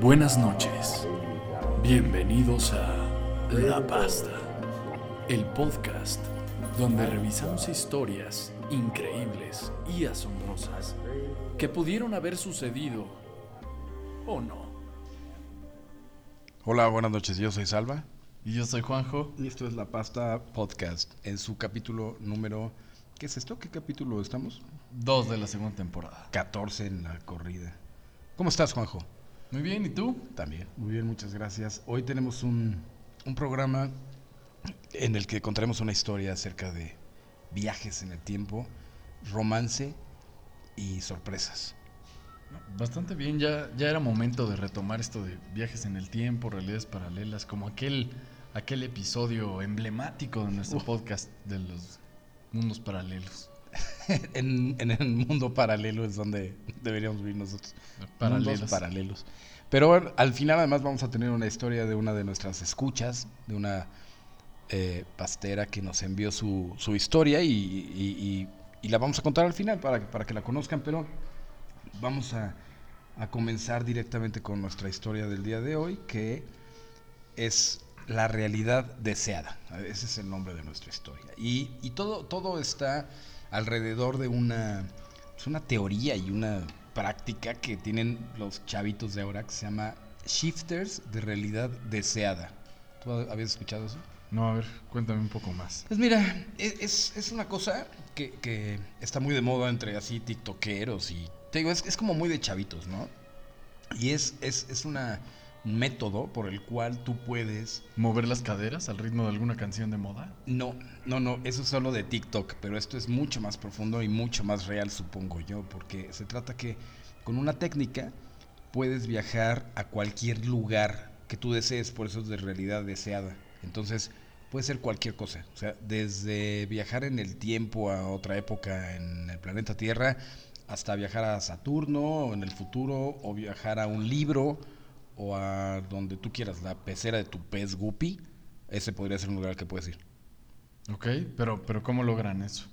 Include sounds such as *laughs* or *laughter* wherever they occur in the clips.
Buenas noches. Bienvenidos a La Pasta, el podcast donde revisamos historias increíbles y asombrosas que pudieron haber sucedido o no. Hola, buenas noches. Yo soy Salva. Y yo soy Juanjo. Y esto es La Pasta Podcast en su capítulo número. ¿Qué es esto? ¿Qué capítulo estamos? Dos de la segunda temporada. 14 en la corrida. ¿Cómo estás, Juanjo? Muy bien, ¿y tú? También. Muy bien, muchas gracias. Hoy tenemos un, un programa en el que contaremos una historia acerca de viajes en el tiempo, romance y sorpresas. Bastante bien, ya, ya era momento de retomar esto de viajes en el tiempo, realidades paralelas, como aquel, aquel episodio emblemático de nuestro podcast de los mundos paralelos. *laughs* en, en el mundo paralelo es donde deberíamos vivir nosotros. Paralelos. Mundos paralelos. Pero bueno, al final además vamos a tener una historia de una de nuestras escuchas, de una eh, pastera que nos envió su, su historia y, y- y- y la vamos a contar al final para, para que la conozcan, pero vamos a, a comenzar directamente con nuestra historia del día de hoy, que es la realidad deseada. Ese es el nombre de nuestra historia. Y, y todo, todo está alrededor de una, es una teoría y una práctica que tienen los chavitos de ahora que se llama shifters de realidad deseada. ¿Tú habías escuchado eso? No, a ver, cuéntame un poco más. Pues mira, es, es una cosa que, que está muy de moda entre así tiktokeros y... Te digo, es, es como muy de chavitos, ¿no? Y es, es, es una, un método por el cual tú puedes... ¿Mover las caderas al ritmo de alguna canción de moda? No, no, no, eso es solo de TikTok, pero esto es mucho más profundo y mucho más real, supongo yo, porque se trata que con una técnica puedes viajar a cualquier lugar que tú desees, por eso es de realidad deseada. Entonces, puede ser cualquier cosa, o sea, desde viajar en el tiempo a otra época en el planeta Tierra, hasta viajar a Saturno o en el futuro, o viajar a un libro, o a donde tú quieras, la pecera de tu pez guppy, ese podría ser un lugar al que puedes ir. Ok, pero, pero ¿cómo logran eso?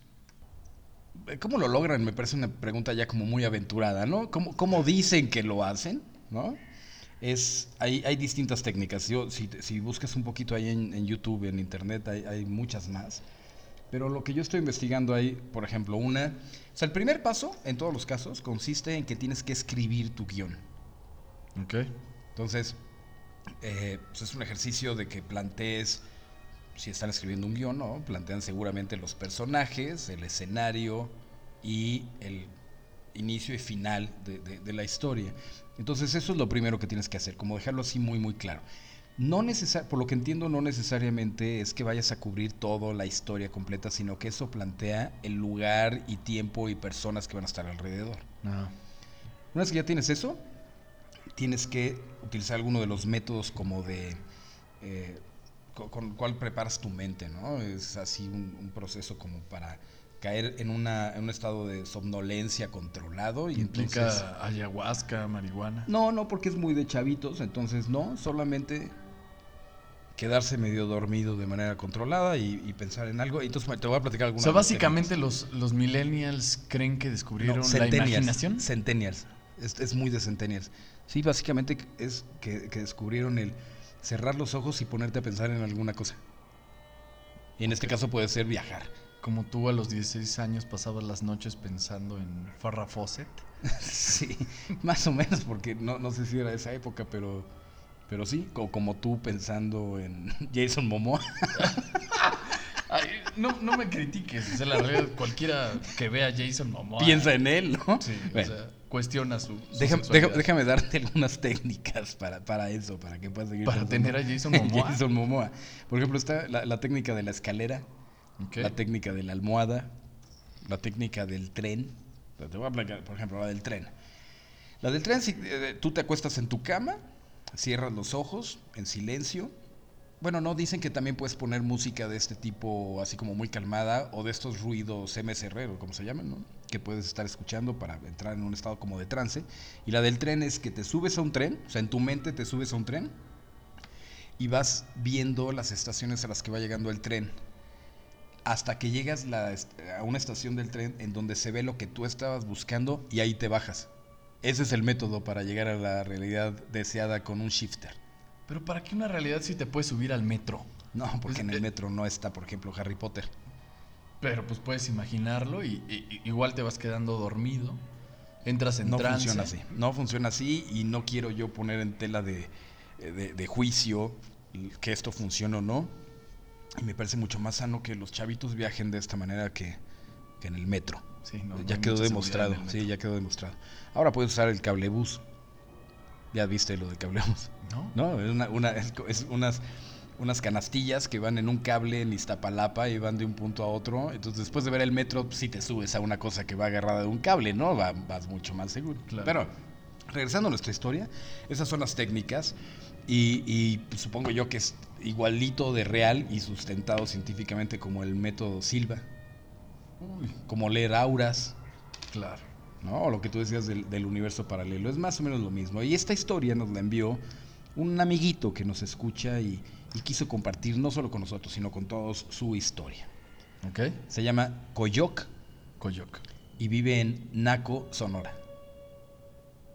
Eh, ¿Cómo lo logran? Me parece una pregunta ya como muy aventurada, ¿no? ¿Cómo, cómo dicen que lo hacen? ¿No? Es, hay, hay distintas técnicas. Yo, si, si buscas un poquito ahí en, en YouTube, en Internet, hay, hay muchas más. Pero lo que yo estoy investigando ahí, por ejemplo, una... O sea, el primer paso, en todos los casos, consiste en que tienes que escribir tu guion. Ok. Entonces, eh, pues es un ejercicio de que plantees, si están escribiendo un guion, ¿no? Plantean seguramente los personajes, el escenario y el inicio y final de, de- de la historia. Entonces, eso es lo primero que tienes que hacer, como dejarlo así muy, muy claro. No necesar, por lo que entiendo, no necesariamente es que vayas a cubrir toda la historia completa, sino que eso plantea el lugar y tiempo y personas que van a estar alrededor. Una vez que ya tienes eso, tienes que utilizar alguno de los métodos como de... eh, co- con el cual preparas tu mente, ¿no? Es así un, un proceso como para caer en, una, en un estado de somnolencia controlado y implica entonces... ayahuasca, marihuana. No, no, porque es muy de chavitos, entonces no, solamente quedarse medio dormido de manera controlada y, y pensar en algo. Entonces te voy a platicar O algunas sea, básicamente los, los millennials creen que No, descubrieron la centennials, imaginación. Centennials. Es, es muy de centennials. Sí, básicamente es que, que descubrieron el cerrar los ojos y ponerte a pensar en alguna cosa. Y en este caso puede ser viajar. Como tú a los 16 años pasabas las noches pensando en Farrah Fawcett. *laughs* sí, más o menos, porque no, no sé si era esa época, pero, pero sí, o como tú pensando en *laughs* Jason Momoa. *laughs* Ay, no, no me critiques. O sea, la realidad, cualquiera que vea a Jason Momoa. Piensa en él, ¿no? Sí, Bueno. o sea, cuestiona su. su Déjame, déjame- darte *laughs* algunas técnicas para, para eso, para que puedas seguir Para tener a Jason *laughs* Momoa. Jason Momoa. Por ejemplo, está la, la técnica de la escalera, la técnica de la almohada, la técnica del tren. Te voy a platicar, por ejemplo, la del tren. La del tren, si eh, tú te acuestas en tu cama, cierras los ojos en silencio. Bueno, no, dicen que también puedes poner música de este tipo, así como muy calmada, o de estos ruidos MSR, o como se llaman. Que puedes estar escuchando para entrar en un estado como de trance. Y la del tren es que te subes a un tren, o sea, en tu mente te subes a un tren, y vas viendo las estaciones a las que va llegando el tren. hasta que llegas a una estación del tren en donde se ve lo que tú estabas buscando y ahí te bajas. Ese es el método para llegar a la realidad deseada con un shifter. Pero ¿para qué una realidad si te puedes subir al metro? No, porque Es- en eh, el metro no está, por ejemplo, Harry Potter. Pero pues puedes imaginarlo y, igual te vas quedando dormido. Entras en No trance. funciona así. No funciona así y no quiero yo poner en tela de, de- de juicio que esto funcione o no. Y me parece mucho más sano que los chavitos viajen de esta manera que, que en el metro. Sí, no, ya quedó demostrado. Sí, ya quedó demostrado. Ahora puedes usar el cablebús. Ya viste lo de cablebús. *laughs* ¿No? No, es, una, una- es co- es unas, unas canastillas que van en un cable en Iztapalapa y van de un punto a otro. Entonces, después de ver el metro, si te subes a una cosa que va agarrada de un cable, ¿no? Va- vas mucho más seguro. Claro. Pero, regresando a nuestra historia, esas son las técnicas. Y, y, pues, supongo yo que es igualito de real y sustentado científicamente como el método Silva, Uy, como leer auras, claro. ¿No? O lo que tú decías del, del universo paralelo. Es más o menos lo mismo. Y esta historia nos la envió un amiguito que nos escucha y, y quiso compartir no solo con nosotros, sino con todos su historia. ¿Ok? Se llama Coyoc Coyoc. y vive en Naco, Sonora.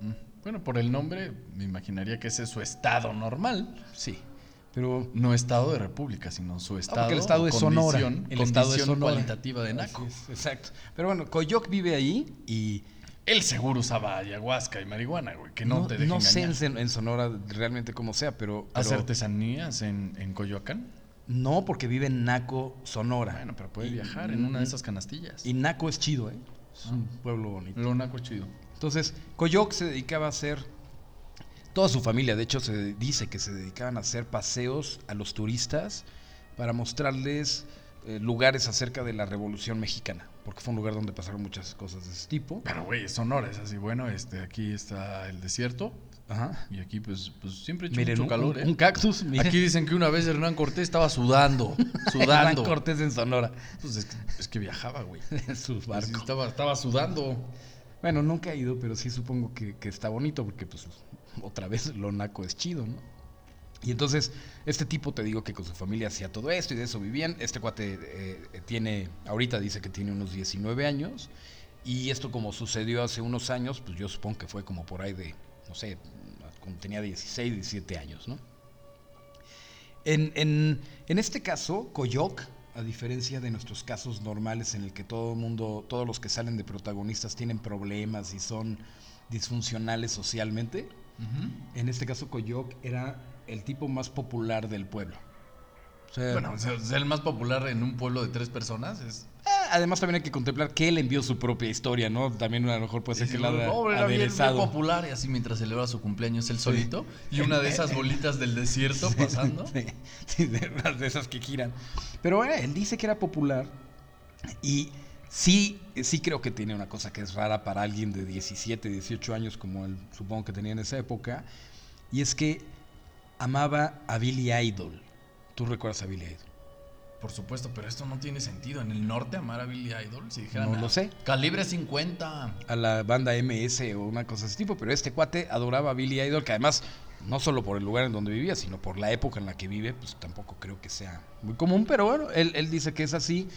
Mm. Bueno, por el nombre me imaginaría que ese es su estado normal. Sí, pero No estado de república, sino su estado. porque el estado es Sonora, el estado es Sonora. cualitativa de Naco. Es, exacto. Pero bueno, Coyoc vive ahí y Él seguro usaba ayahuasca y marihuana, güey, que no, te dejen no sé en, en Sonora realmente cómo sea, pero, ¿Hace artesanías en, en Coyoacán? no porque vive en Naco, Sonora. Bueno, pero puede Y- viajar en una de esas canastillas. Y Naco es chido, ¿eh? Es un Ah. pueblo bonito. Lo Naco es chido. Entonces, Coyoc se dedicaba a hacer, toda su familia, de hecho, se dice que se dedicaban a hacer paseos a los turistas para mostrarles eh, lugares acerca de la Revolución Mexicana, porque fue un lugar donde pasaron muchas cosas de ese tipo. Pero, güey, Sonora es así. Bueno, este, aquí está el desierto Ajá. y aquí, pues, pues siempre hecho Miren, mucho un, calor, un- ¿eh? un cactus, miren. Aquí dicen que una vez Hernán Cortés estaba sudando, *laughs* Hernán sudando. Cortés en Sonora, Pues es que, es que viajaba, güey. *laughs* en sus barcos. estaba, estaba sudando. Bueno, nunca he ido, pero sí supongo que, que está bonito porque pues otra vez lo naco es chido, ¿no? Y entonces, este tipo te digo que con su familia hacía todo esto y de eso vivían. Este cuate eh, tiene, ahorita dice que tiene unos 19 años. Y esto como sucedió hace unos años, pues yo supongo que fue como por ahí de, no sé, cuando tenía 16, 17 años, ¿no? En, en- en este caso, Coyoc, a diferencia de nuestros casos normales en el que todo el mundo, todos los que salen de protagonistas tienen problemas y son disfuncionales socialmente, en este caso Coyoc era el tipo más popular del pueblo. O sea, Bueno, ser el más popular en un pueblo de tres personas es. eh, además también hay que contemplar que él envió su propia historia, ¿no? También a lo mejor puede ser que la Pobre, era bien, popular y así mientras celebraba su cumpleaños él solito y una de esas *laughs* bolitas del desierto pasando. Sí, de, de esas que giran. Pero eh, él dice que era popular y sí, sí creo que tiene una cosa que es rara para alguien de 17, 18 años como él supongo que tenía en esa época y es que amaba a Billy Idol. ¿Tú recuerdas a Billy Idol? Por supuesto, pero esto no tiene sentido. En el norte amar a Billy Idol, si dijeran. No lo "Ah, sé. Calibre 50. a la banda MS o una cosa de ese tipo, pero este cuate adoraba a Billy Idol, que además, no solo por el lugar en donde vivía, sino por la época en la que vive, pues tampoco creo que sea muy común, pero bueno, él, él dice que es así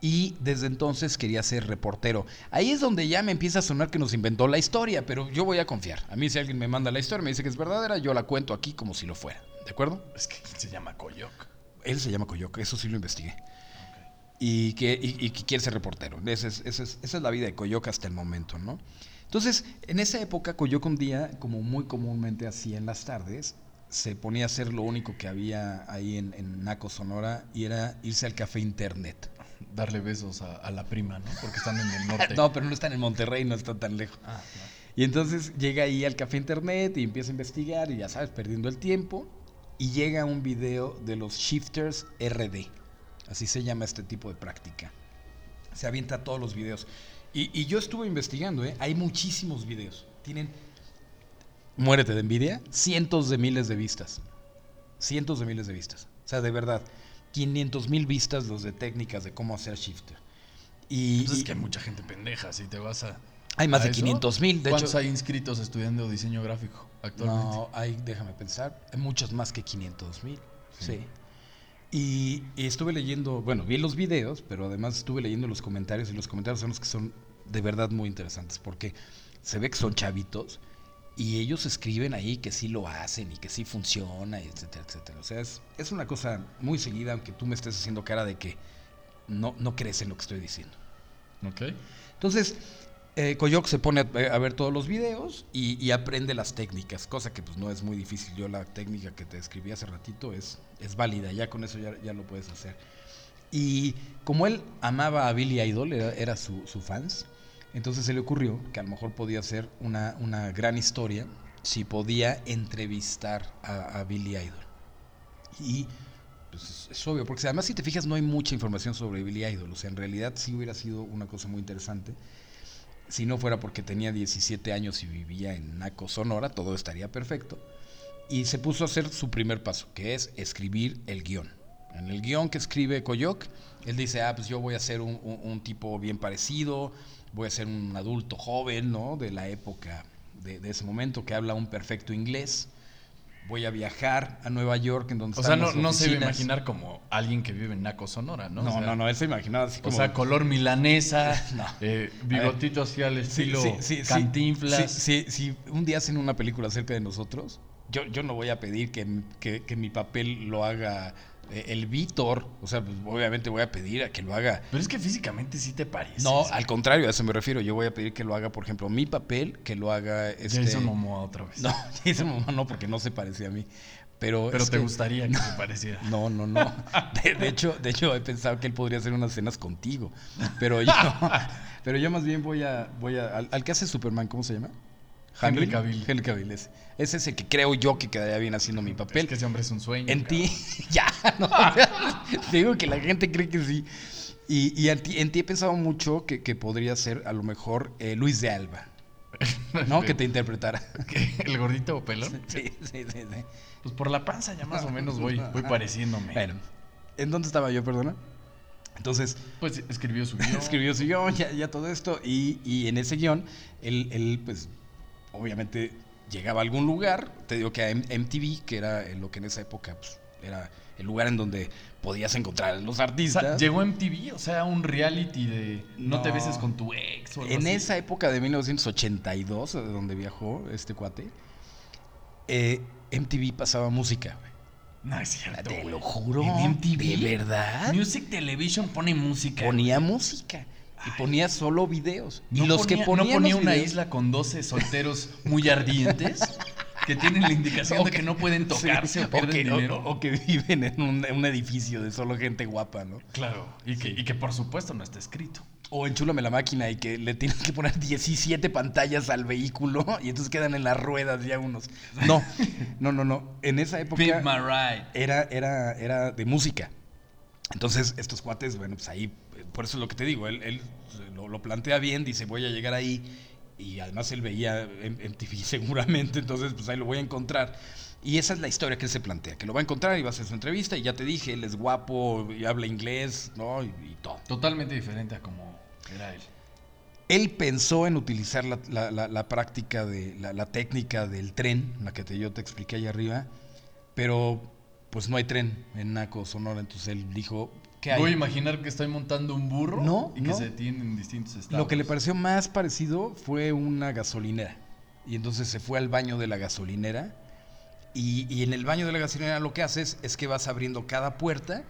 y desde entonces quería ser reportero. Ahí es donde ya me empieza a sonar que nos inventó la historia, pero yo voy a confiar. A mí si alguien me manda la historia, me dice que es verdadera, yo la cuento aquí como si lo fuera, ¿de acuerdo? Es que se llama Coyoc. Él se llama Coyoc, eso sí lo investigué. Y que, y, y que quiere ser reportero. Esa es, esa es- esa es la vida de Coyoc hasta el momento, ¿no? Entonces, en esa época, Coyoc un día, como muy comúnmente hacía en las tardes, se ponía a hacer lo único que había ahí en, en Naco, Sonora, y era irse al café internet. Darle besos a, a la prima, ¿no? Porque están en el norte. *laughs* No, pero no están en Monterrey, no está tan lejos. Ah. Y entonces llega ahí al café internet y empieza a investigar y ya sabes, perdiendo el tiempo. Y llega un video de los Shifters RD. Así se llama este tipo de práctica. Se avienta todos los videos. Y, y yo estuve investigando, ¿eh? hay muchísimos videos. Tienen, muérete de envidia, cientos de miles de vistas. Cientos de miles de vistas. O sea, de verdad, 500 mil vistas los de técnicas de cómo hacer Shifter. Y, Pues y es que hay mucha gente pendeja, si te vas a. hay más a de eso. 500 mil. De ¿Cuántos hecho, hay inscritos estudiando diseño gráfico actualmente? No, hay, déjame pensar, hay muchos más que 500 mil. Sí. Sí. Y, y estuve leyendo, bueno, vi los videos, pero además estuve leyendo los comentarios y los comentarios son los que son de verdad muy interesantes, porque se ve que son chavitos y ellos escriben ahí que sí lo hacen y que sí funciona, y etcétera, etcétera. O sea, es, es una cosa muy seguida, aunque tú me estés haciendo cara de que no, no crees en lo que estoy diciendo. Ok. Entonces, eh, Koyok se pone a, a ver todos los videos y, y aprende las técnicas, cosa que pues no es muy difícil. Yo la técnica que te describí hace ratito es, es válida, ya con eso ya, ya lo puedes hacer. Y como él amaba a Billy Idol, era, era su, su fans, entonces se le ocurrió que a lo mejor podía ser una, una gran historia si podía entrevistar a, Billy Idol. Y pues es, obvio, porque además si te fijas no hay mucha información sobre Billy Idol, o sea, en realidad sí hubiera sido una cosa muy interesante. Si no fuera porque tenía 17 años y vivía en Naco, Sonora, todo estaría perfecto. Y se puso a hacer su primer paso, que es escribir el guion. En el guion que escribe Koyok, él dice, ah, pues yo voy a ser un tipo bien parecido, voy a ser un adulto joven, ¿no? De la época de, de ese momento, que habla un perfecto inglés. Voy a viajar a Nueva York, en donde O sea, no, no se debe oficinas. imaginar como alguien que vive en Naco, Sonora, ¿no? No, O sea, no, no, él se imaginaba así O como... sea, color milanesa, *laughs* No. eh, bigotito así al estilo sí, sí, sí. cantinflas. Sí, un día hacen una película acerca de nosotros, yo, yo no voy a pedir que, mi- que- que mi papel lo haga el Víctor. O sea, pues, obviamente voy a pedir a que lo haga. Pero es que físicamente sí te pareces. No, al contrario, a eso me refiero. Yo voy a pedir que lo haga, por ejemplo, mi papel, que lo haga. Este... Jason Momoa otra vez. No, *laughs* Jason Momoa no, porque no se parecía a mí. Pero, Pero te que- gustaría que se pareciera. *laughs* No, no, no. *laughs* De, de hecho, de hecho, he pensado que él podría hacer unas escenas contigo. Pero yo, pero yo más bien voy a, voy a, al, al que hace Superman, ¿cómo se llama? Henry. Cavill. Henry Cavill, ese. Ese es el que creo yo que quedaría bien haciendo mi papel. Es que ese hombre es un sueño. En ti, *laughs* ya, no. Te digo que la gente cree que sí. Y, y en, ti, en ti he pensado mucho que, que podría ser a lo mejor eh, Luis de Alba, *laughs* ¿no? que te interpretara. ¿El gordito o pelón? Sí, sí, sí, sí. Pues por la panza ya más o menos voy, voy pareciéndome. Bueno, ¿en dónde estaba yo, perdona? Entonces, Pues escribió su guion. *laughs* escribió su guion, ya, ya todo esto, y, y en ese guion, él, él, pues, obviamente llegaba a algún lugar, te digo que a MTV, que era eh, lo que en esa época pues, era el lugar en donde podías encontrar a los O sea, artistas. llegó MTV, o sea, un reality de no, No. te beses con tu ex o algo En así. esa época de 1982, de donde viajó este cuate, eh, MTV pasaba música. No es cierto. Te lo juro. ¿En MTV? ¿De verdad? Music Television pone música. Ponía música. Y ponía solo videos. No y los ponía, que ponían ¿No ponía una videos- isla con 12 solteros muy ardientes? que tienen la indicación de que no pueden tocarse Sí, o pierden que, o- dinero. o que viven en un, en un edificio de solo gente guapa, ¿no? Claro, y que, y que por supuesto no está escrito. O enchúlame la máquina y que le tienen que poner 17 pantallas al vehículo *laughs* y entonces quedan en las ruedas ya unos. No, no, no, no. En esa época Pimp my ride. era, era, era de música. Entonces, estos cuates, bueno, pues ahí, por eso es lo que te digo, él, él lo, lo plantea bien, dice, voy a llegar ahí, y además él veía MTV *laughs* seguramente, entonces pues ahí lo voy a encontrar. Y esa es la historia que él se plantea, que lo va a encontrar y va a hacer su entrevista, y ya te dije, él es guapo, y habla inglés, ¿no? Y, y todo. Totalmente diferente a como era él. Él pensó en utilizar la, la- la- la práctica de la, la técnica del tren, la que te, yo te expliqué allá arriba, pero pues no hay tren en Naco, Sonora, entonces él dijo, Voy a imaginar que estoy montando un burro No, y que no. se detiene en distintos estados. Lo que le pareció más parecido fue una gasolinera. Y entonces se fue al baño de la gasolinera. Y, y en el baño de la gasolinera lo que haces es que vas abriendo cada puerta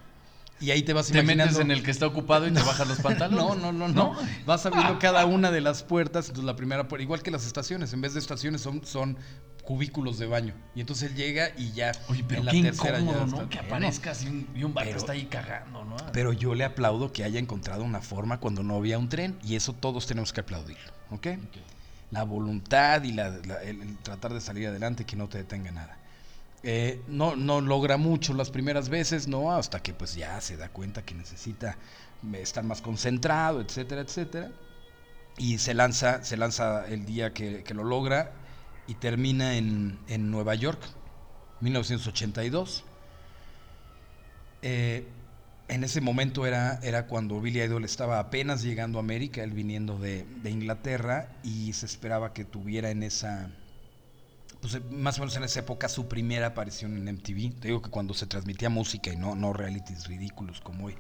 y ahí te vas Te imaginando. metes en el que está ocupado y te *laughs* bajas los pantalones. No, no, no, no. Vas abriendo *laughs* cada una de las puertas. Entonces la primera puerta, igual que las estaciones, en vez de estaciones son, son cubículos de baño. Y entonces él llega y ya. Oye, pero en la qué tercera ya incómodo, ¿no? Que aparezca así un, y un Pero- está ahí cagando, ¿no? Pero yo le aplaudo que haya encontrado una forma cuando no había un tren y eso todos tenemos que aplaudirlo, ¿ok? La voluntad y la- la- el, el tratar de salir adelante, que no te detenga nada. Eh, no, no logra mucho las primeras veces, ¿no? Hasta que pues ya se da cuenta que necesita eh, estar más concentrado, etcétera, etcétera. Y se lanza, se lanza el día que, que lo logra y termina en, en Nueva York, 1982. Eh, en ese momento era, era cuando Billy Idol estaba apenas llegando a América, él viniendo de, de Inglaterra, y se esperaba que tuviera en esa, pues más o menos en esa época su primera aparición en MTV. Te digo que cuando se transmitía música y no, no realities ridículos como hoy.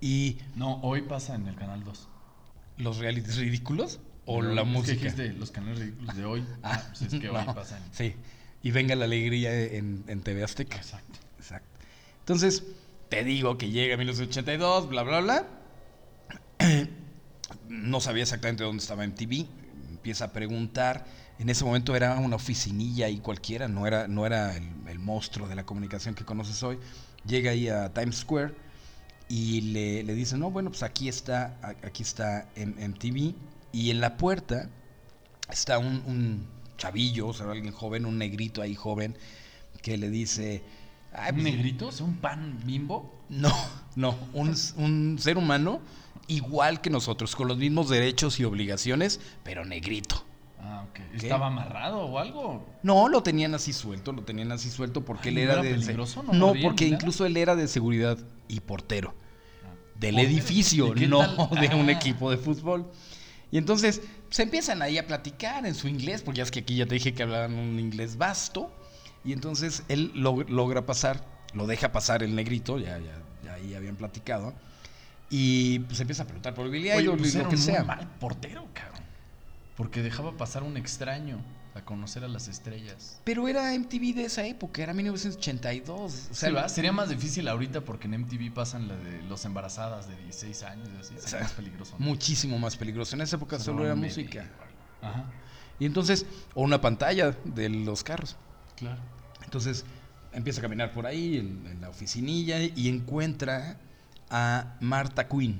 Y No, hoy pasa en el canal 2. los realities ridículos, o la música. dijiste los canales ridículos de hoy. Ah, pues es que hoy no, pasan. Sí. Y venga la alegría en, en TV Azteca. Exacto. Exacto. Entonces, te digo que llega 1982, bla, bla, bla. *clears throat* No sabía exactamente dónde estaba MTV. Empieza a preguntar. En ese momento era una oficinilla ahí cualquiera, no era, no era el, el monstruo de la comunicación que conoces hoy. Llega ahí a Times Square y le, le dice, no, bueno, pues aquí está, aquí está MTV. Y en la puerta está un, un chavillo, o sea, alguien joven, un negrito ahí joven, que le dice... "Ay, ¿Un pues, negrito? ¿Es un pan bimbo? no, no, un, un ser humano igual que nosotros, con los mismos derechos y obligaciones, pero negrito. Ah, ok. ¿Estaba amarrado o algo? No, lo tenían así suelto, lo tenían así suelto porque Ay, él ¿no era era de... peligroso? ¿No No, porque incluso él era de seguridad y portero del Portero. edificio, ¿Y qué no tal? *laughs* de un Ah. equipo de fútbol. Y entonces se empiezan ahí a platicar en su inglés, porque ya es que aquí ya te dije que hablaban un inglés vasto. Y entonces él log- logra pasar, lo deja pasar el negrito, ya, ya, ya ahí habían platicado. Y pues empieza a preguntar por Billy Oye, Idol y pues lo que sea. mal portero, cabrón. Porque dejaba pasar un extraño a conocer a las estrellas. Pero era MTV de esa época, era 1982. O sea. Sería más difícil ahorita porque en MTV pasan la de los embarazadas de 16 años y así. Sea, más peligroso. ¿no? muchísimo más peligroso. En esa época solo era música. o. Ajá, Y entonces, o una pantalla de los carros. claro. Entonces empieza a caminar por ahí en, en la oficinilla y encuentra a Marta Quinn.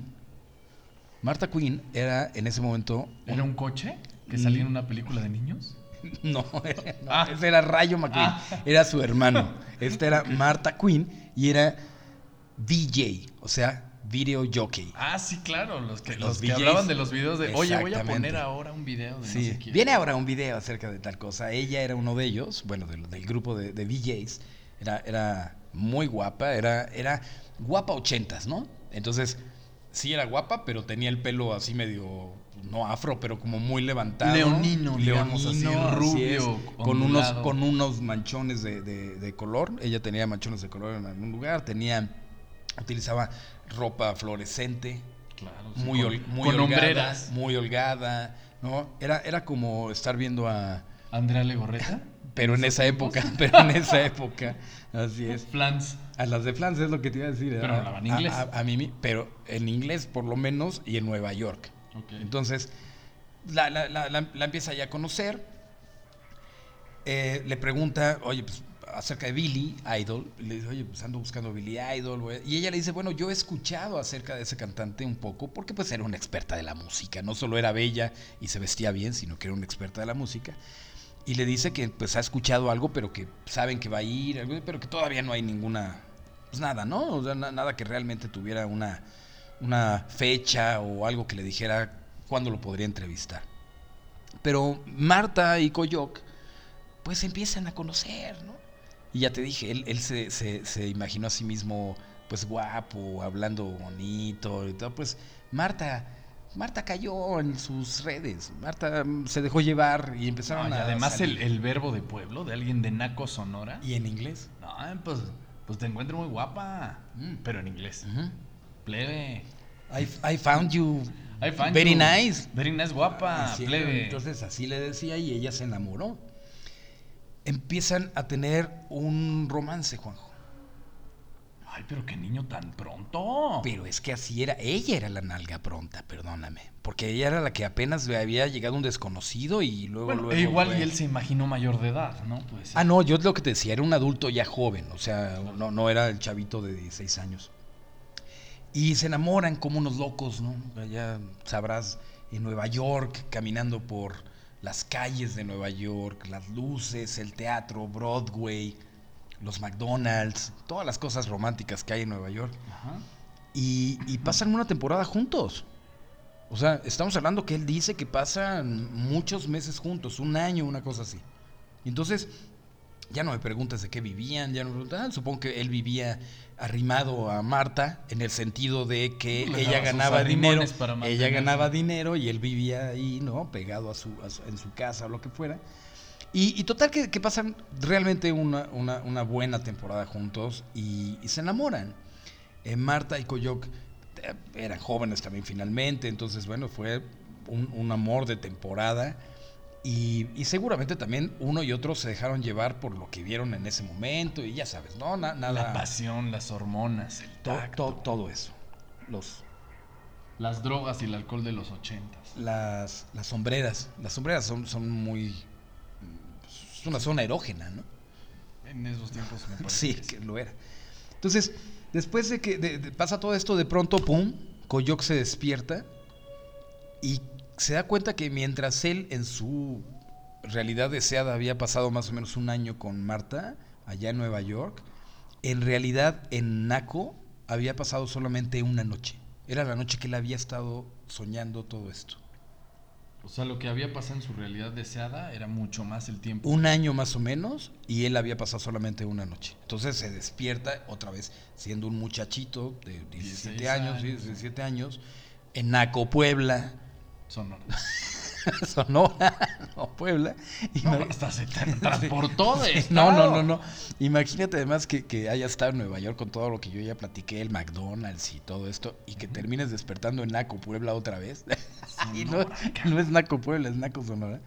Marta Quinn era en ese momento. ¿Era un coche que salía en una película de niños? *laughs* No, no, *laughs* Ah. ese era Rayo McQueen. Ah. Era su hermano. Esta era Marta Quinn y era DJ, o sea, video jockey. Ah, sí, claro. Los que, Los los que VJs. hablaban de los videos de, oye, voy a poner ahora un video de no Sí, sé quién. viene ahora un video acerca de tal cosa. Ella era uno de ellos, bueno, del, del grupo de, de DJs. Era, era muy guapa, era, era guapa ochentas, ¿no? Entonces, sí era guapa, pero tenía el pelo así medio, no afro, pero como muy levantado. Leonino, digamos así, así rubio, es, con unos, con unos manchones de, de- de color. Ella tenía manchones de color en algún lugar, tenía, utilizaba ropa fluorescente Claro, sí, muy, con, muy con holgada, hombreras. muy holgada, ¿no? Era, era como estar viendo a... Andrea Legorreta. *laughs* Pero en esa época, *laughs* pero en esa época, así es. Flans. A las de Flans es lo que te iba a decir. Pero hablaban a- inglés. A, a mí, pero en inglés por lo menos y en Nueva York. Entonces, la, empieza ya a conocer. Eh, le pregunta, oye, pues acerca de Billy Idol. Le dice, oye, pues ando buscando Billy Idol. güey". Y ella le dice, bueno, yo he escuchado acerca de ese cantante un poco, porque pues era una experta de la música. No solo era bella y se vestía bien, sino que era una experta de la música. Y le dice que pues ha escuchado algo, pero que saben que va a ir, pero que todavía no hay ninguna, pues nada, ¿no? O sea, na- nada que realmente tuviera una, una fecha o algo que le dijera cuándo lo podría entrevistar. Pero Marta y Coyoc, pues empiezan a conocer, ¿no? Y ya te dije, él, él se, se- se imaginó a sí mismo, pues guapo, hablando bonito y todo. Pues Marta, Marta cayó en sus redes. Marta se dejó llevar y empezaron No, y a. además el, salir. el verbo de pueblo, de alguien de Naco Sonora. Y en inglés. No, pues, pues te encuentro muy guapa. Mm. Pero en inglés. Plebe. I, I found you I find very you nice. Very nice, guapa. Así, plebe. Entonces así le decía y ella se enamoró. Empiezan a tener un romance, Juanjo. Ay, pero qué niño tan pronto. Pero es que así era. Ella era la nalga pronta, perdóname. Porque ella era la que apenas le había llegado un desconocido y luego. Bueno, luego igual fue- y él se imaginó mayor de edad, ¿no? Pues, Ah, no, yo lo que te decía, era un adulto ya joven. O sea, no, no era el chavito de 16 años. Y se enamoran como unos locos, ¿no? Ya sabrás, en Nueva York, caminando por las calles de Nueva York, las luces, el teatro, Broadway, los McDonald's, todas las cosas románticas que hay en Nueva York. Ajá. Y, y pasan una temporada juntos. O sea, estamos hablando que él dice que pasan muchos meses juntos, un año, una cosa así. Y entonces, ya no me preguntas de qué vivían, ya no me preguntas, ah, supongo que él vivía arrimado a Marta en el sentido de que Le ella ganaba dinero, ella ganaba dinero y él vivía ahí, ¿no? Pegado a su, a su- en su casa o lo que fuera. Y, y total que, que pasan realmente una, una- una buena temporada juntos y, y se enamoran. Eh, Marta y Coyoc eh, eran jóvenes también finalmente, entonces bueno, fue un, un amor de temporada. Y, y seguramente también uno y otro se dejaron llevar por lo que vieron en ese momento. Y ya sabes, ¿no? Na- nada. La pasión, las hormonas, el to- tacto, to- todo eso. Los, las drogas y el alcohol de los ochentas. las, las sombreras. Las sombreras son, son muy. Es una zona erógena, ¿no? En esos tiempos me parece *laughs* Sí, que que lo era. Entonces, después de que de- de- pasa todo esto, de pronto, pum, Coyoc se despierta y se da cuenta que mientras él en su realidad deseada había pasado más o menos un año con Marta, allá en Nueva York, en realidad en Naco había pasado solamente una noche. Era la noche que él había estado soñando todo esto. O sea, lo que había pasado en su realidad deseada era mucho más el tiempo. un año más o menos y él había pasado solamente una noche. Entonces se despierta otra vez siendo un muchachito de 17 16 años, años. 17 años, en Naco, Puebla, Sonora. *laughs* Sonora, no, Puebla. No, hasta se tra- *laughs* transportó de no, no, no, no. Imagínate además que, que haya estado en Nueva York con todo lo que yo ya platiqué, el McDonald's y todo esto, y que termines despertando en Naco, Puebla otra vez. *laughs* y no, es Naco, Puebla, es Naco, Sonora.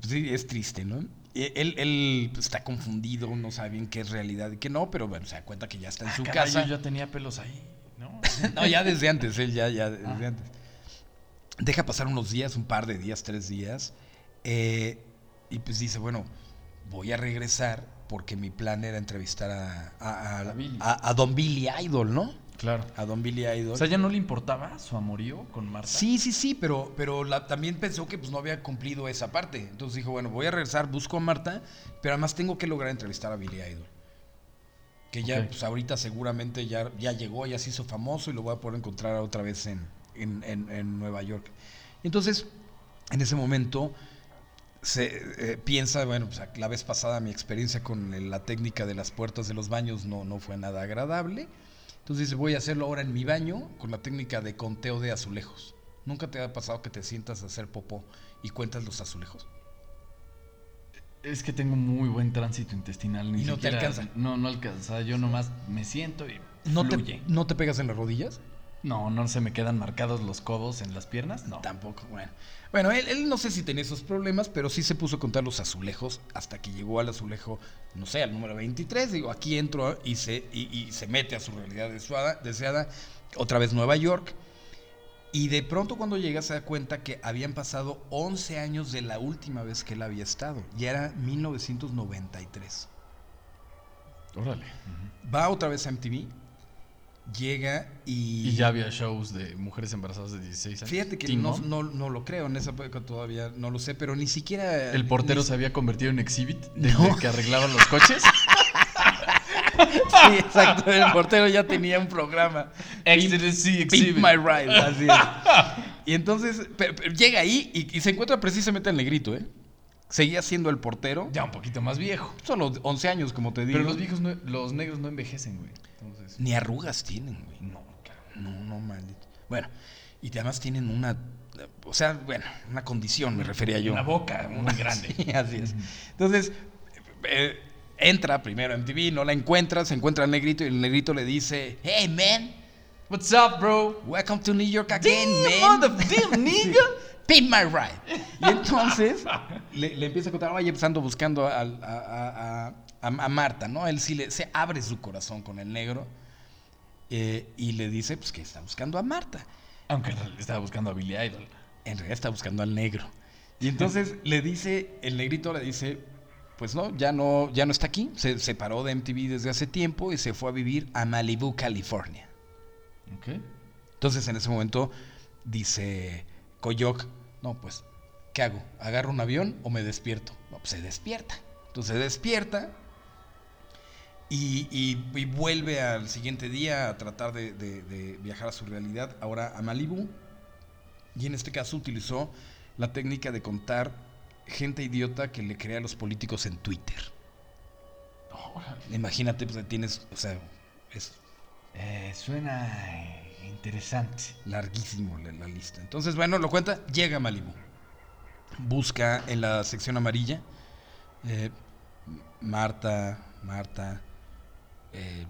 Pues sí, es triste, ¿no? Y Él, él pues, está confundido, no sabe bien qué es realidad y qué no, pero bueno, se da cuenta que ya está en su Ah, caray, casa. Yo ya tenía pelos ahí, ¿no? No, ya desde antes, él ya, ya desde Ah. antes. Deja pasar unos días, un par de días, tres días, eh, y pues dice, bueno, voy a regresar porque mi plan era entrevistar a, a, Don Billy Idol, ¿no? Claro. A Don Billy Idol. O sea, ¿ya no le importaba su amorío con Marta? Sí, sí, sí, pero, pero la- también pensó que pues, no había cumplido esa parte. Entonces dijo, bueno, voy a regresar, busco a Marta, pero además tengo que lograr entrevistar a Billy Idol. Que ya, pues ahorita seguramente ya, ya llegó, ya se hizo famoso y lo voy a poder encontrar otra vez en, en, en- en Nueva York. Entonces, en ese momento, se eh, piensa, bueno, pues la vez pasada mi experiencia con la técnica de las puertas de los baños no, no fue nada agradable. Entonces dice, voy a hacerlo ahora en mi baño con la técnica de conteo de azulejos. ¿Nunca te ha pasado que te sientas a hacer popó y cuentas los azulejos? Es que tengo muy buen tránsito intestinal. Ni Y no te alcanza. No, no alcanza. Yo nomás me siento y ¿No te, fluye. ¿No te pegas en las rodillas? No, no se me quedan marcados los codos en las piernas. No. Tampoco, bueno. Bueno, él, él no sé si tenía esos problemas, pero sí se puso a contar los azulejos hasta que llegó al azulejo, no sé, al número 23. Digo, aquí entro y se, y, y se mete a su realidad deseada, deseada, otra vez Nueva York. Y de pronto cuando llega se da cuenta que habían pasado 11 años de la última vez que él había estado. Ya era 1993. Órale. Va otra vez a MTV, llega y... Y ya había shows de mujeres embarazadas de 16 años. Fíjate que no, no, no lo creo, en esa época todavía no lo sé, pero ni siquiera... El portero ni- se había convertido en exhibit desde No. que arreglaban los coches. *laughs* Sí, exacto, el portero ya tenía un programa. Exhibit. My Ride, así es. *laughs* Y entonces pe- pe- llega ahí y, y se encuentra precisamente el negrito, ¿eh? Seguía siendo el portero. Ya un poquito más viejo. Solo 11 años, como te digo. Pero los viejos, no- los negros no envejecen, güey. Entonces. Ni arrugas tienen, güey. No. No, no, maldito. Bueno, y además tienen una... O sea, bueno, una condición, me refería yo. Una boca muy *laughs* grande. Sí, así es. Entonces, eh, entra primero a MTV, no la encuentra, se encuentra al negrito y el negrito le dice, hey, man, What's up, bro? welcome to New York again, Damn, *laughs* man. damn, nigga. Pimp my ride. Y entonces *laughs* le, le empieza a contar, oye, pues ando buscando al- a, a- a- a- a Marta, ¿no? Él sí le, se abre su corazón con el negro eh, y le dice, pues que está buscando a Marta. Aunque en realidad estaba buscando a Billy Idol. En realidad está buscando al negro. Y entonces *laughs* le dice, el negrito le dice, pues no, ya no, ya no está aquí. Se separó de MTV desde hace tiempo y se fue a vivir a Malibu, California. Ok. Entonces en ese momento dice Koyok, no, pues, ¿qué hago? ¿Agarro un avión o me despierto? No, pues se despierta. Entonces se despierta y, y- y vuelve al siguiente día a tratar de, de- de viajar a su realidad, ahora a Malibu. Y en este caso utilizó la técnica de contar gente idiota que le crea a los políticos en Twitter. Imagínate, pues tienes, o sea, es Eh, suena interesante. larguísimo la, la lista. Entonces, bueno, lo cuenta, llega a Malibu. Busca en la sección amarilla. eh, Marta, Marta. Eh,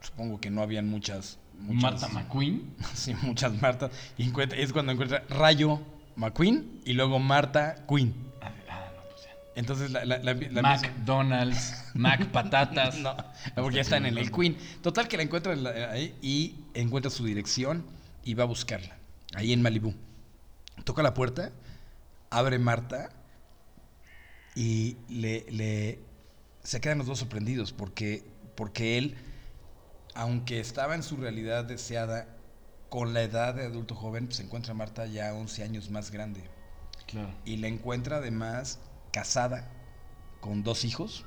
supongo que no habían muchas. muchas Marta McQueen. *laughs* Sí, muchas Martas. Y encuentra- es cuando encuentra Rayo, McQueen y luego Marta Queen. Ah, ah, no, pues ya. Entonces la, la, la- la- McDonald's, Mac *laughs* Patatas. No, porque ya están en el Queen. Total que la encuentra ahí y encuentra su dirección y va a buscarla. Ahí en Malibú. Toca la puerta, abre Marta y le, le- se quedan los dos sorprendidos porque, porque él, aunque estaba en su realidad deseada, con la edad de adulto joven, pues, se encuentra a Marta ya 11 años más grande. Claro. Y la encuentra además casada con dos hijos.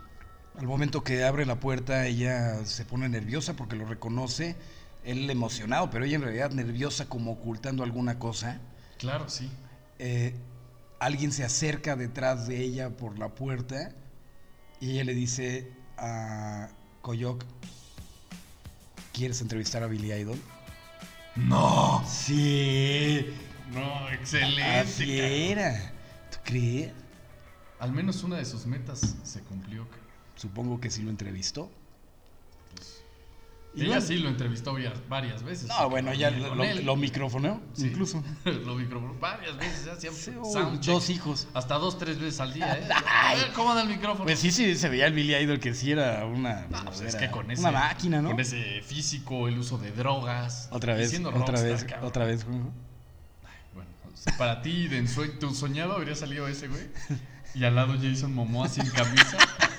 Al momento que abre la puerta, ella se pone nerviosa porque lo reconoce. Él emocionado, pero ella en realidad nerviosa como ocultando alguna cosa. Claro, sí. Eh, alguien se acerca detrás de ella por la puerta y ella le dice a Koyok, ¿quieres entrevistar a Billy Idol? No. Sí, No, excelente. así era. ¿Tú crees? Al menos una de sus metas se cumplió. Supongo que sí lo entrevistó. Y Ella sí lo entrevistó varias, veces. No, bueno, ya lo, lo microfoneó, Sí. incluso. *laughs* lo micrófono varias veces. Sí, oh, soundcheck. dos hijos. Hasta dos, tres veces al día, *laughs* ¿eh? ¿Cómo da el micrófono? Pues sí, sí, se veía el Billy Idol que sí era una, No, pues es era que con ese, una máquina, ¿no? Con ese físico, el uso de drogas. Otra vez, otra rockstar, vez, cabrón. otra vez, Juanjo. Bueno, para ti, de tu soñado habría salido ese, güey. Y al lado Jason Momoa sin camisa. *laughs*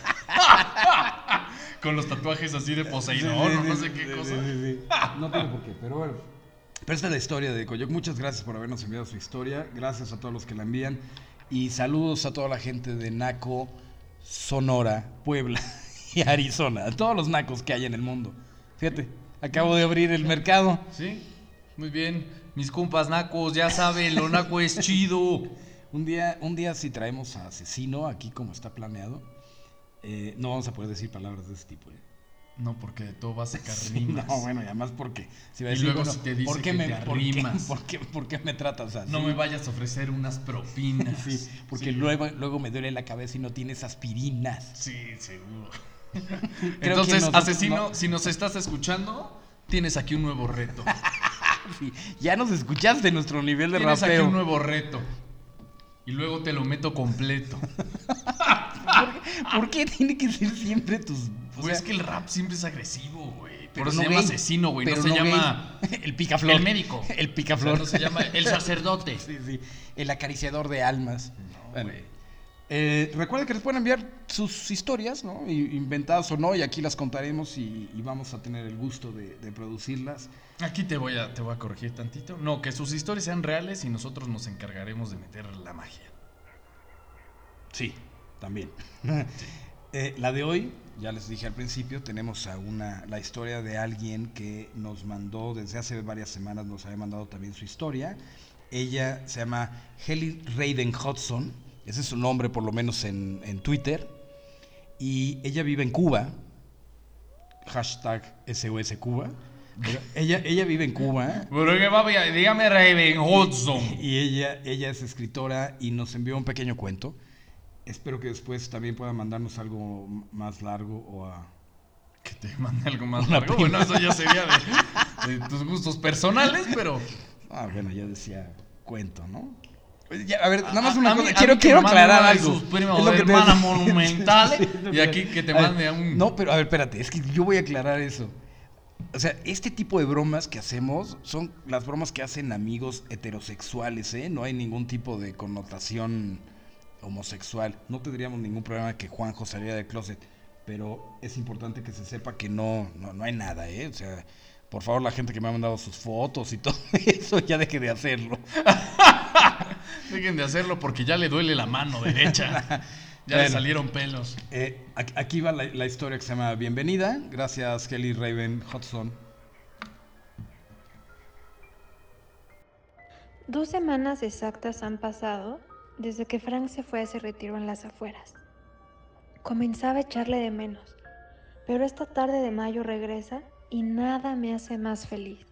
Con los tatuajes así de Poseidón o no sé qué cosa. *laughs* No tiene por qué, pero bueno. Pero esta es la historia de Coyoc. Muchas gracias por habernos enviado su historia. Gracias a todos los que la envían. Y saludos a toda la gente de Naco, Sonora, Puebla *laughs* y Arizona. A todos los nacos que hay en el mundo. Fíjate, acabo de abrir el mercado. Sí, muy bien. Mis compas nacos, ya saben, lo naco es chido. *laughs* Un día, un día si traemos a Asesino aquí como está planeado, eh, no vamos a poder decir palabras de ese tipo. ¿eh? No, porque de todo va a sacar rimas. *laughs* No, bueno, y además porque si va a Y decir, luego bueno, si te dice ¿por qué que me, te por qué- arrimas? *laughs* por qué- por qué me tratas así? No me vayas a ofrecer unas propinas. *laughs* Sí, porque Sí. luego, luego me duele la cabeza y no tienes aspirinas. Sí, seguro. Entonces, nos- asesino, no- si nos estás escuchando, tienes aquí un nuevo reto. Sí, ya nos escuchaste nuestro nivel de tienes aquí rapeo. un nuevo reto. Y luego te lo meto completo. *laughs* ¿Por qué tiene que ser siempre tus... o Pues sea, es que el rap siempre es agresivo, güey. pero no se llama gay, asesino, güey. No pero se gay. llama *laughs* el picaflor. el médico. El O sea, picaflor. no se llama el sacerdote. *laughs* Sí, sí. El acariciador de almas. No, Bueno, eh, recuerden que les pueden enviar sus historias, ¿no? Inventadas o no, y aquí las contaremos y, y vamos a tener el gusto de, de producirlas. Aquí te voy, a, te voy a corregir tantito. No, que sus historias sean reales y nosotros nos encargaremos de meter la magia. Sí, también. *laughs* Eh, la de hoy, ya les dije al principio, tenemos a una, la historia de alguien que nos mandó desde hace varias semanas, nos había mandado también su historia. Ella se llama Helly Raiden Hudson, ese es su nombre por lo menos en, en Twitter, y ella vive en Cuba, hashtag SOS Cuba. Pero ella, ella vive en Cuba Pero que papi, dígame Raven Hudson. y ella, ella es escritora y nos envió un pequeño cuento. Espero que después también pueda mandarnos algo más largo o a... Que te *laughs* mande algo más largo. Bueno, eso ya sería de, de tus gustos personales, pero. Ah, bueno, ya decía cuento, ¿no? Ya, a ver, nada más A- una a cosa. quiero quiero aclarar algo. sus primos Es lo que te- hermana Sí, lo y aquí que te a mande a un- No, pero a ver, espérate, es que yo voy a aclarar eso. O sea, este tipo de bromas que hacemos son las bromas que hacen amigos heterosexuales, ¿eh? No hay ningún tipo de connotación homosexual. No tendríamos ningún problema que Juanjo saliera del closet, pero es importante que se sepa que no, no, no hay nada, ¿eh? O sea, por favor, la gente que me ha mandado sus fotos y *laughs* todo eso, ya deje de hacerlo. *laughs* Dejen de hacerlo porque ya le duele la mano derecha. *laughs* Ya le salieron pelos. Eh, aquí- aquí va la, la historia que se llama Bienvenida. Gracias, Kelly Raven Hudson. Dos semanas exactas han pasado desde que Frank se fue a ese retiro en las afueras. Comenzaba a echarle de menos, pero esta tarde de mayo regresa y nada me hace más feliz.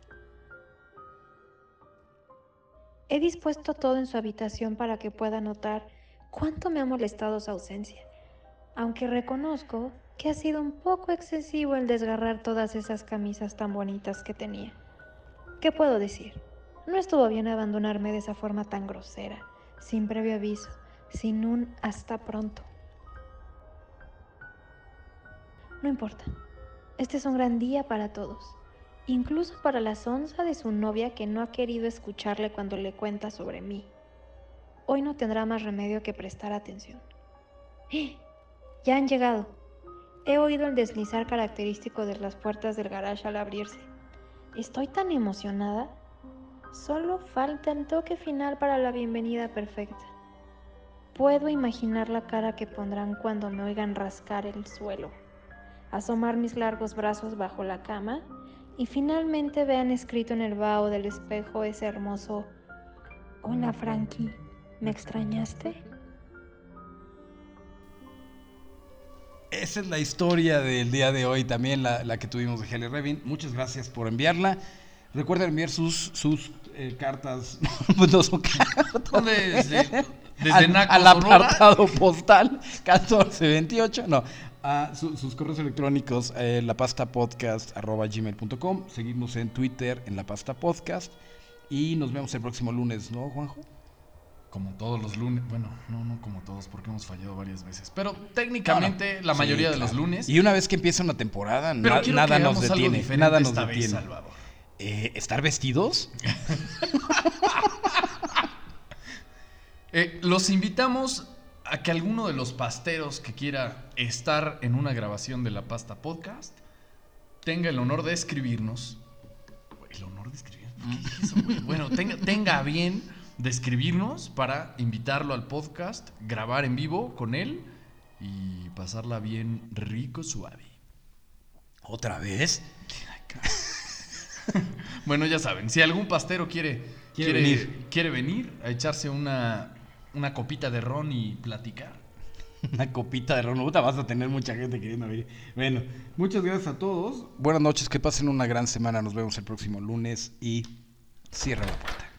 He dispuesto todo en su habitación para que pueda notar cuánto me ha molestado su ausencia, aunque reconozco que ha sido un poco excesivo el desgarrar todas esas camisas tan bonitas que tenía. ¿Qué puedo decir? No estuvo bien abandonarme de esa forma tan grosera, sin previo aviso, sin un hasta pronto. No importa. Este es un gran día para todos, incluso para la sonza de su novia que no ha querido escucharle cuando le cuenta sobre mí. Hoy no tendrá más remedio que prestar atención. ¡Eh! *gasps* Ya han llegado. He oído el deslizar característico de las puertas del garage al abrirse. Estoy tan emocionada. Solo falta el toque final para la bienvenida perfecta. Puedo imaginar la cara que pondrán cuando me oigan rascar el suelo asomar mis largos brazos bajo la cama y finalmente vean escrito en el vaho del espejo ese hermoso Hola Frankie, ¿me extrañaste? Esa es la historia del día de hoy, también la, la que tuvimos de Helen Revin. Muchas gracias por enviarla. Recuerden enviar sus, sus eh, cartas. *laughs* no son cartas. Desde, desde al, Naco, al Sonora. apartado postal *laughs* 1428. No, a su- sus correos electrónicos, eh, lapastapodcast.gmail.com. Seguimos en Twitter en La Pasta Podcast. Y nos vemos el próximo lunes, ¿no, Juanjo? Como todos los lunes. Bueno, no, no como todos, porque hemos fallado varias veces. Pero técnicamente la Sí, mayoría de los lunes. Y una vez que empieza una temporada, na- nada que nos detiene. Nada nos esta vez, detiene. Salvador. Eh, ¿Estar vestidos? *laughs* Eh, los invitamos a que alguno de los pasteros que quiera estar en una grabación de la pasta podcast tenga el honor de escribirnos. El honor de escribir. ¿Por qué dije eso, güey? *laughs* Bueno, tenga, tenga bien de escribirnos para invitarlo al podcast, grabar en vivo con él y pasarla bien rico, suave. ¿Otra vez? *laughs* Bueno, ya saben, si algún pastero quiere, Quiere quiere, venir. quiere venir a echarse una, una copita de ron y platicar. *laughs* Una copita de ron. Puta, vas a tener mucha gente queriendo venir. Bueno, muchas gracias a todos. Buenas noches, que pasen una gran semana. Nos vemos el próximo lunes y cierra la puerta.